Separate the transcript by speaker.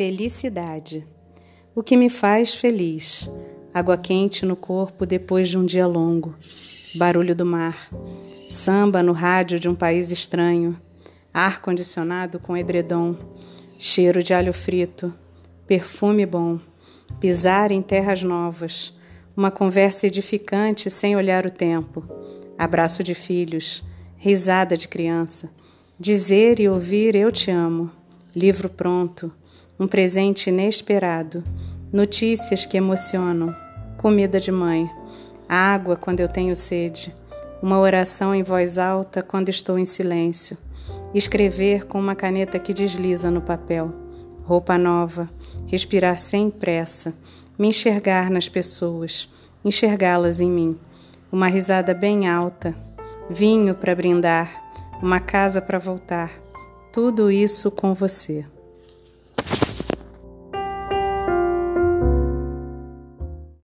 Speaker 1: Felicidade. O que me faz feliz? Água quente no corpo depois de um dia longo. Barulho do mar. Samba no rádio de um país estranho. Ar condicionado com edredom. Cheiro de alho frito. Perfume bom. Pisar em terras novas. Uma conversa edificante sem olhar o tempo. Abraço de filhos. Risada de criança. Dizer e ouvir eu te amo. Livro pronto um presente inesperado, notícias que emocionam, comida de mãe, água quando eu tenho sede, uma oração em voz alta quando estou em silêncio, escrever com uma caneta que desliza no papel, roupa nova, respirar sem pressa, me enxergar nas pessoas, enxergá-las em mim, uma risada bem alta, vinho para brindar, uma casa para voltar, tudo isso com você.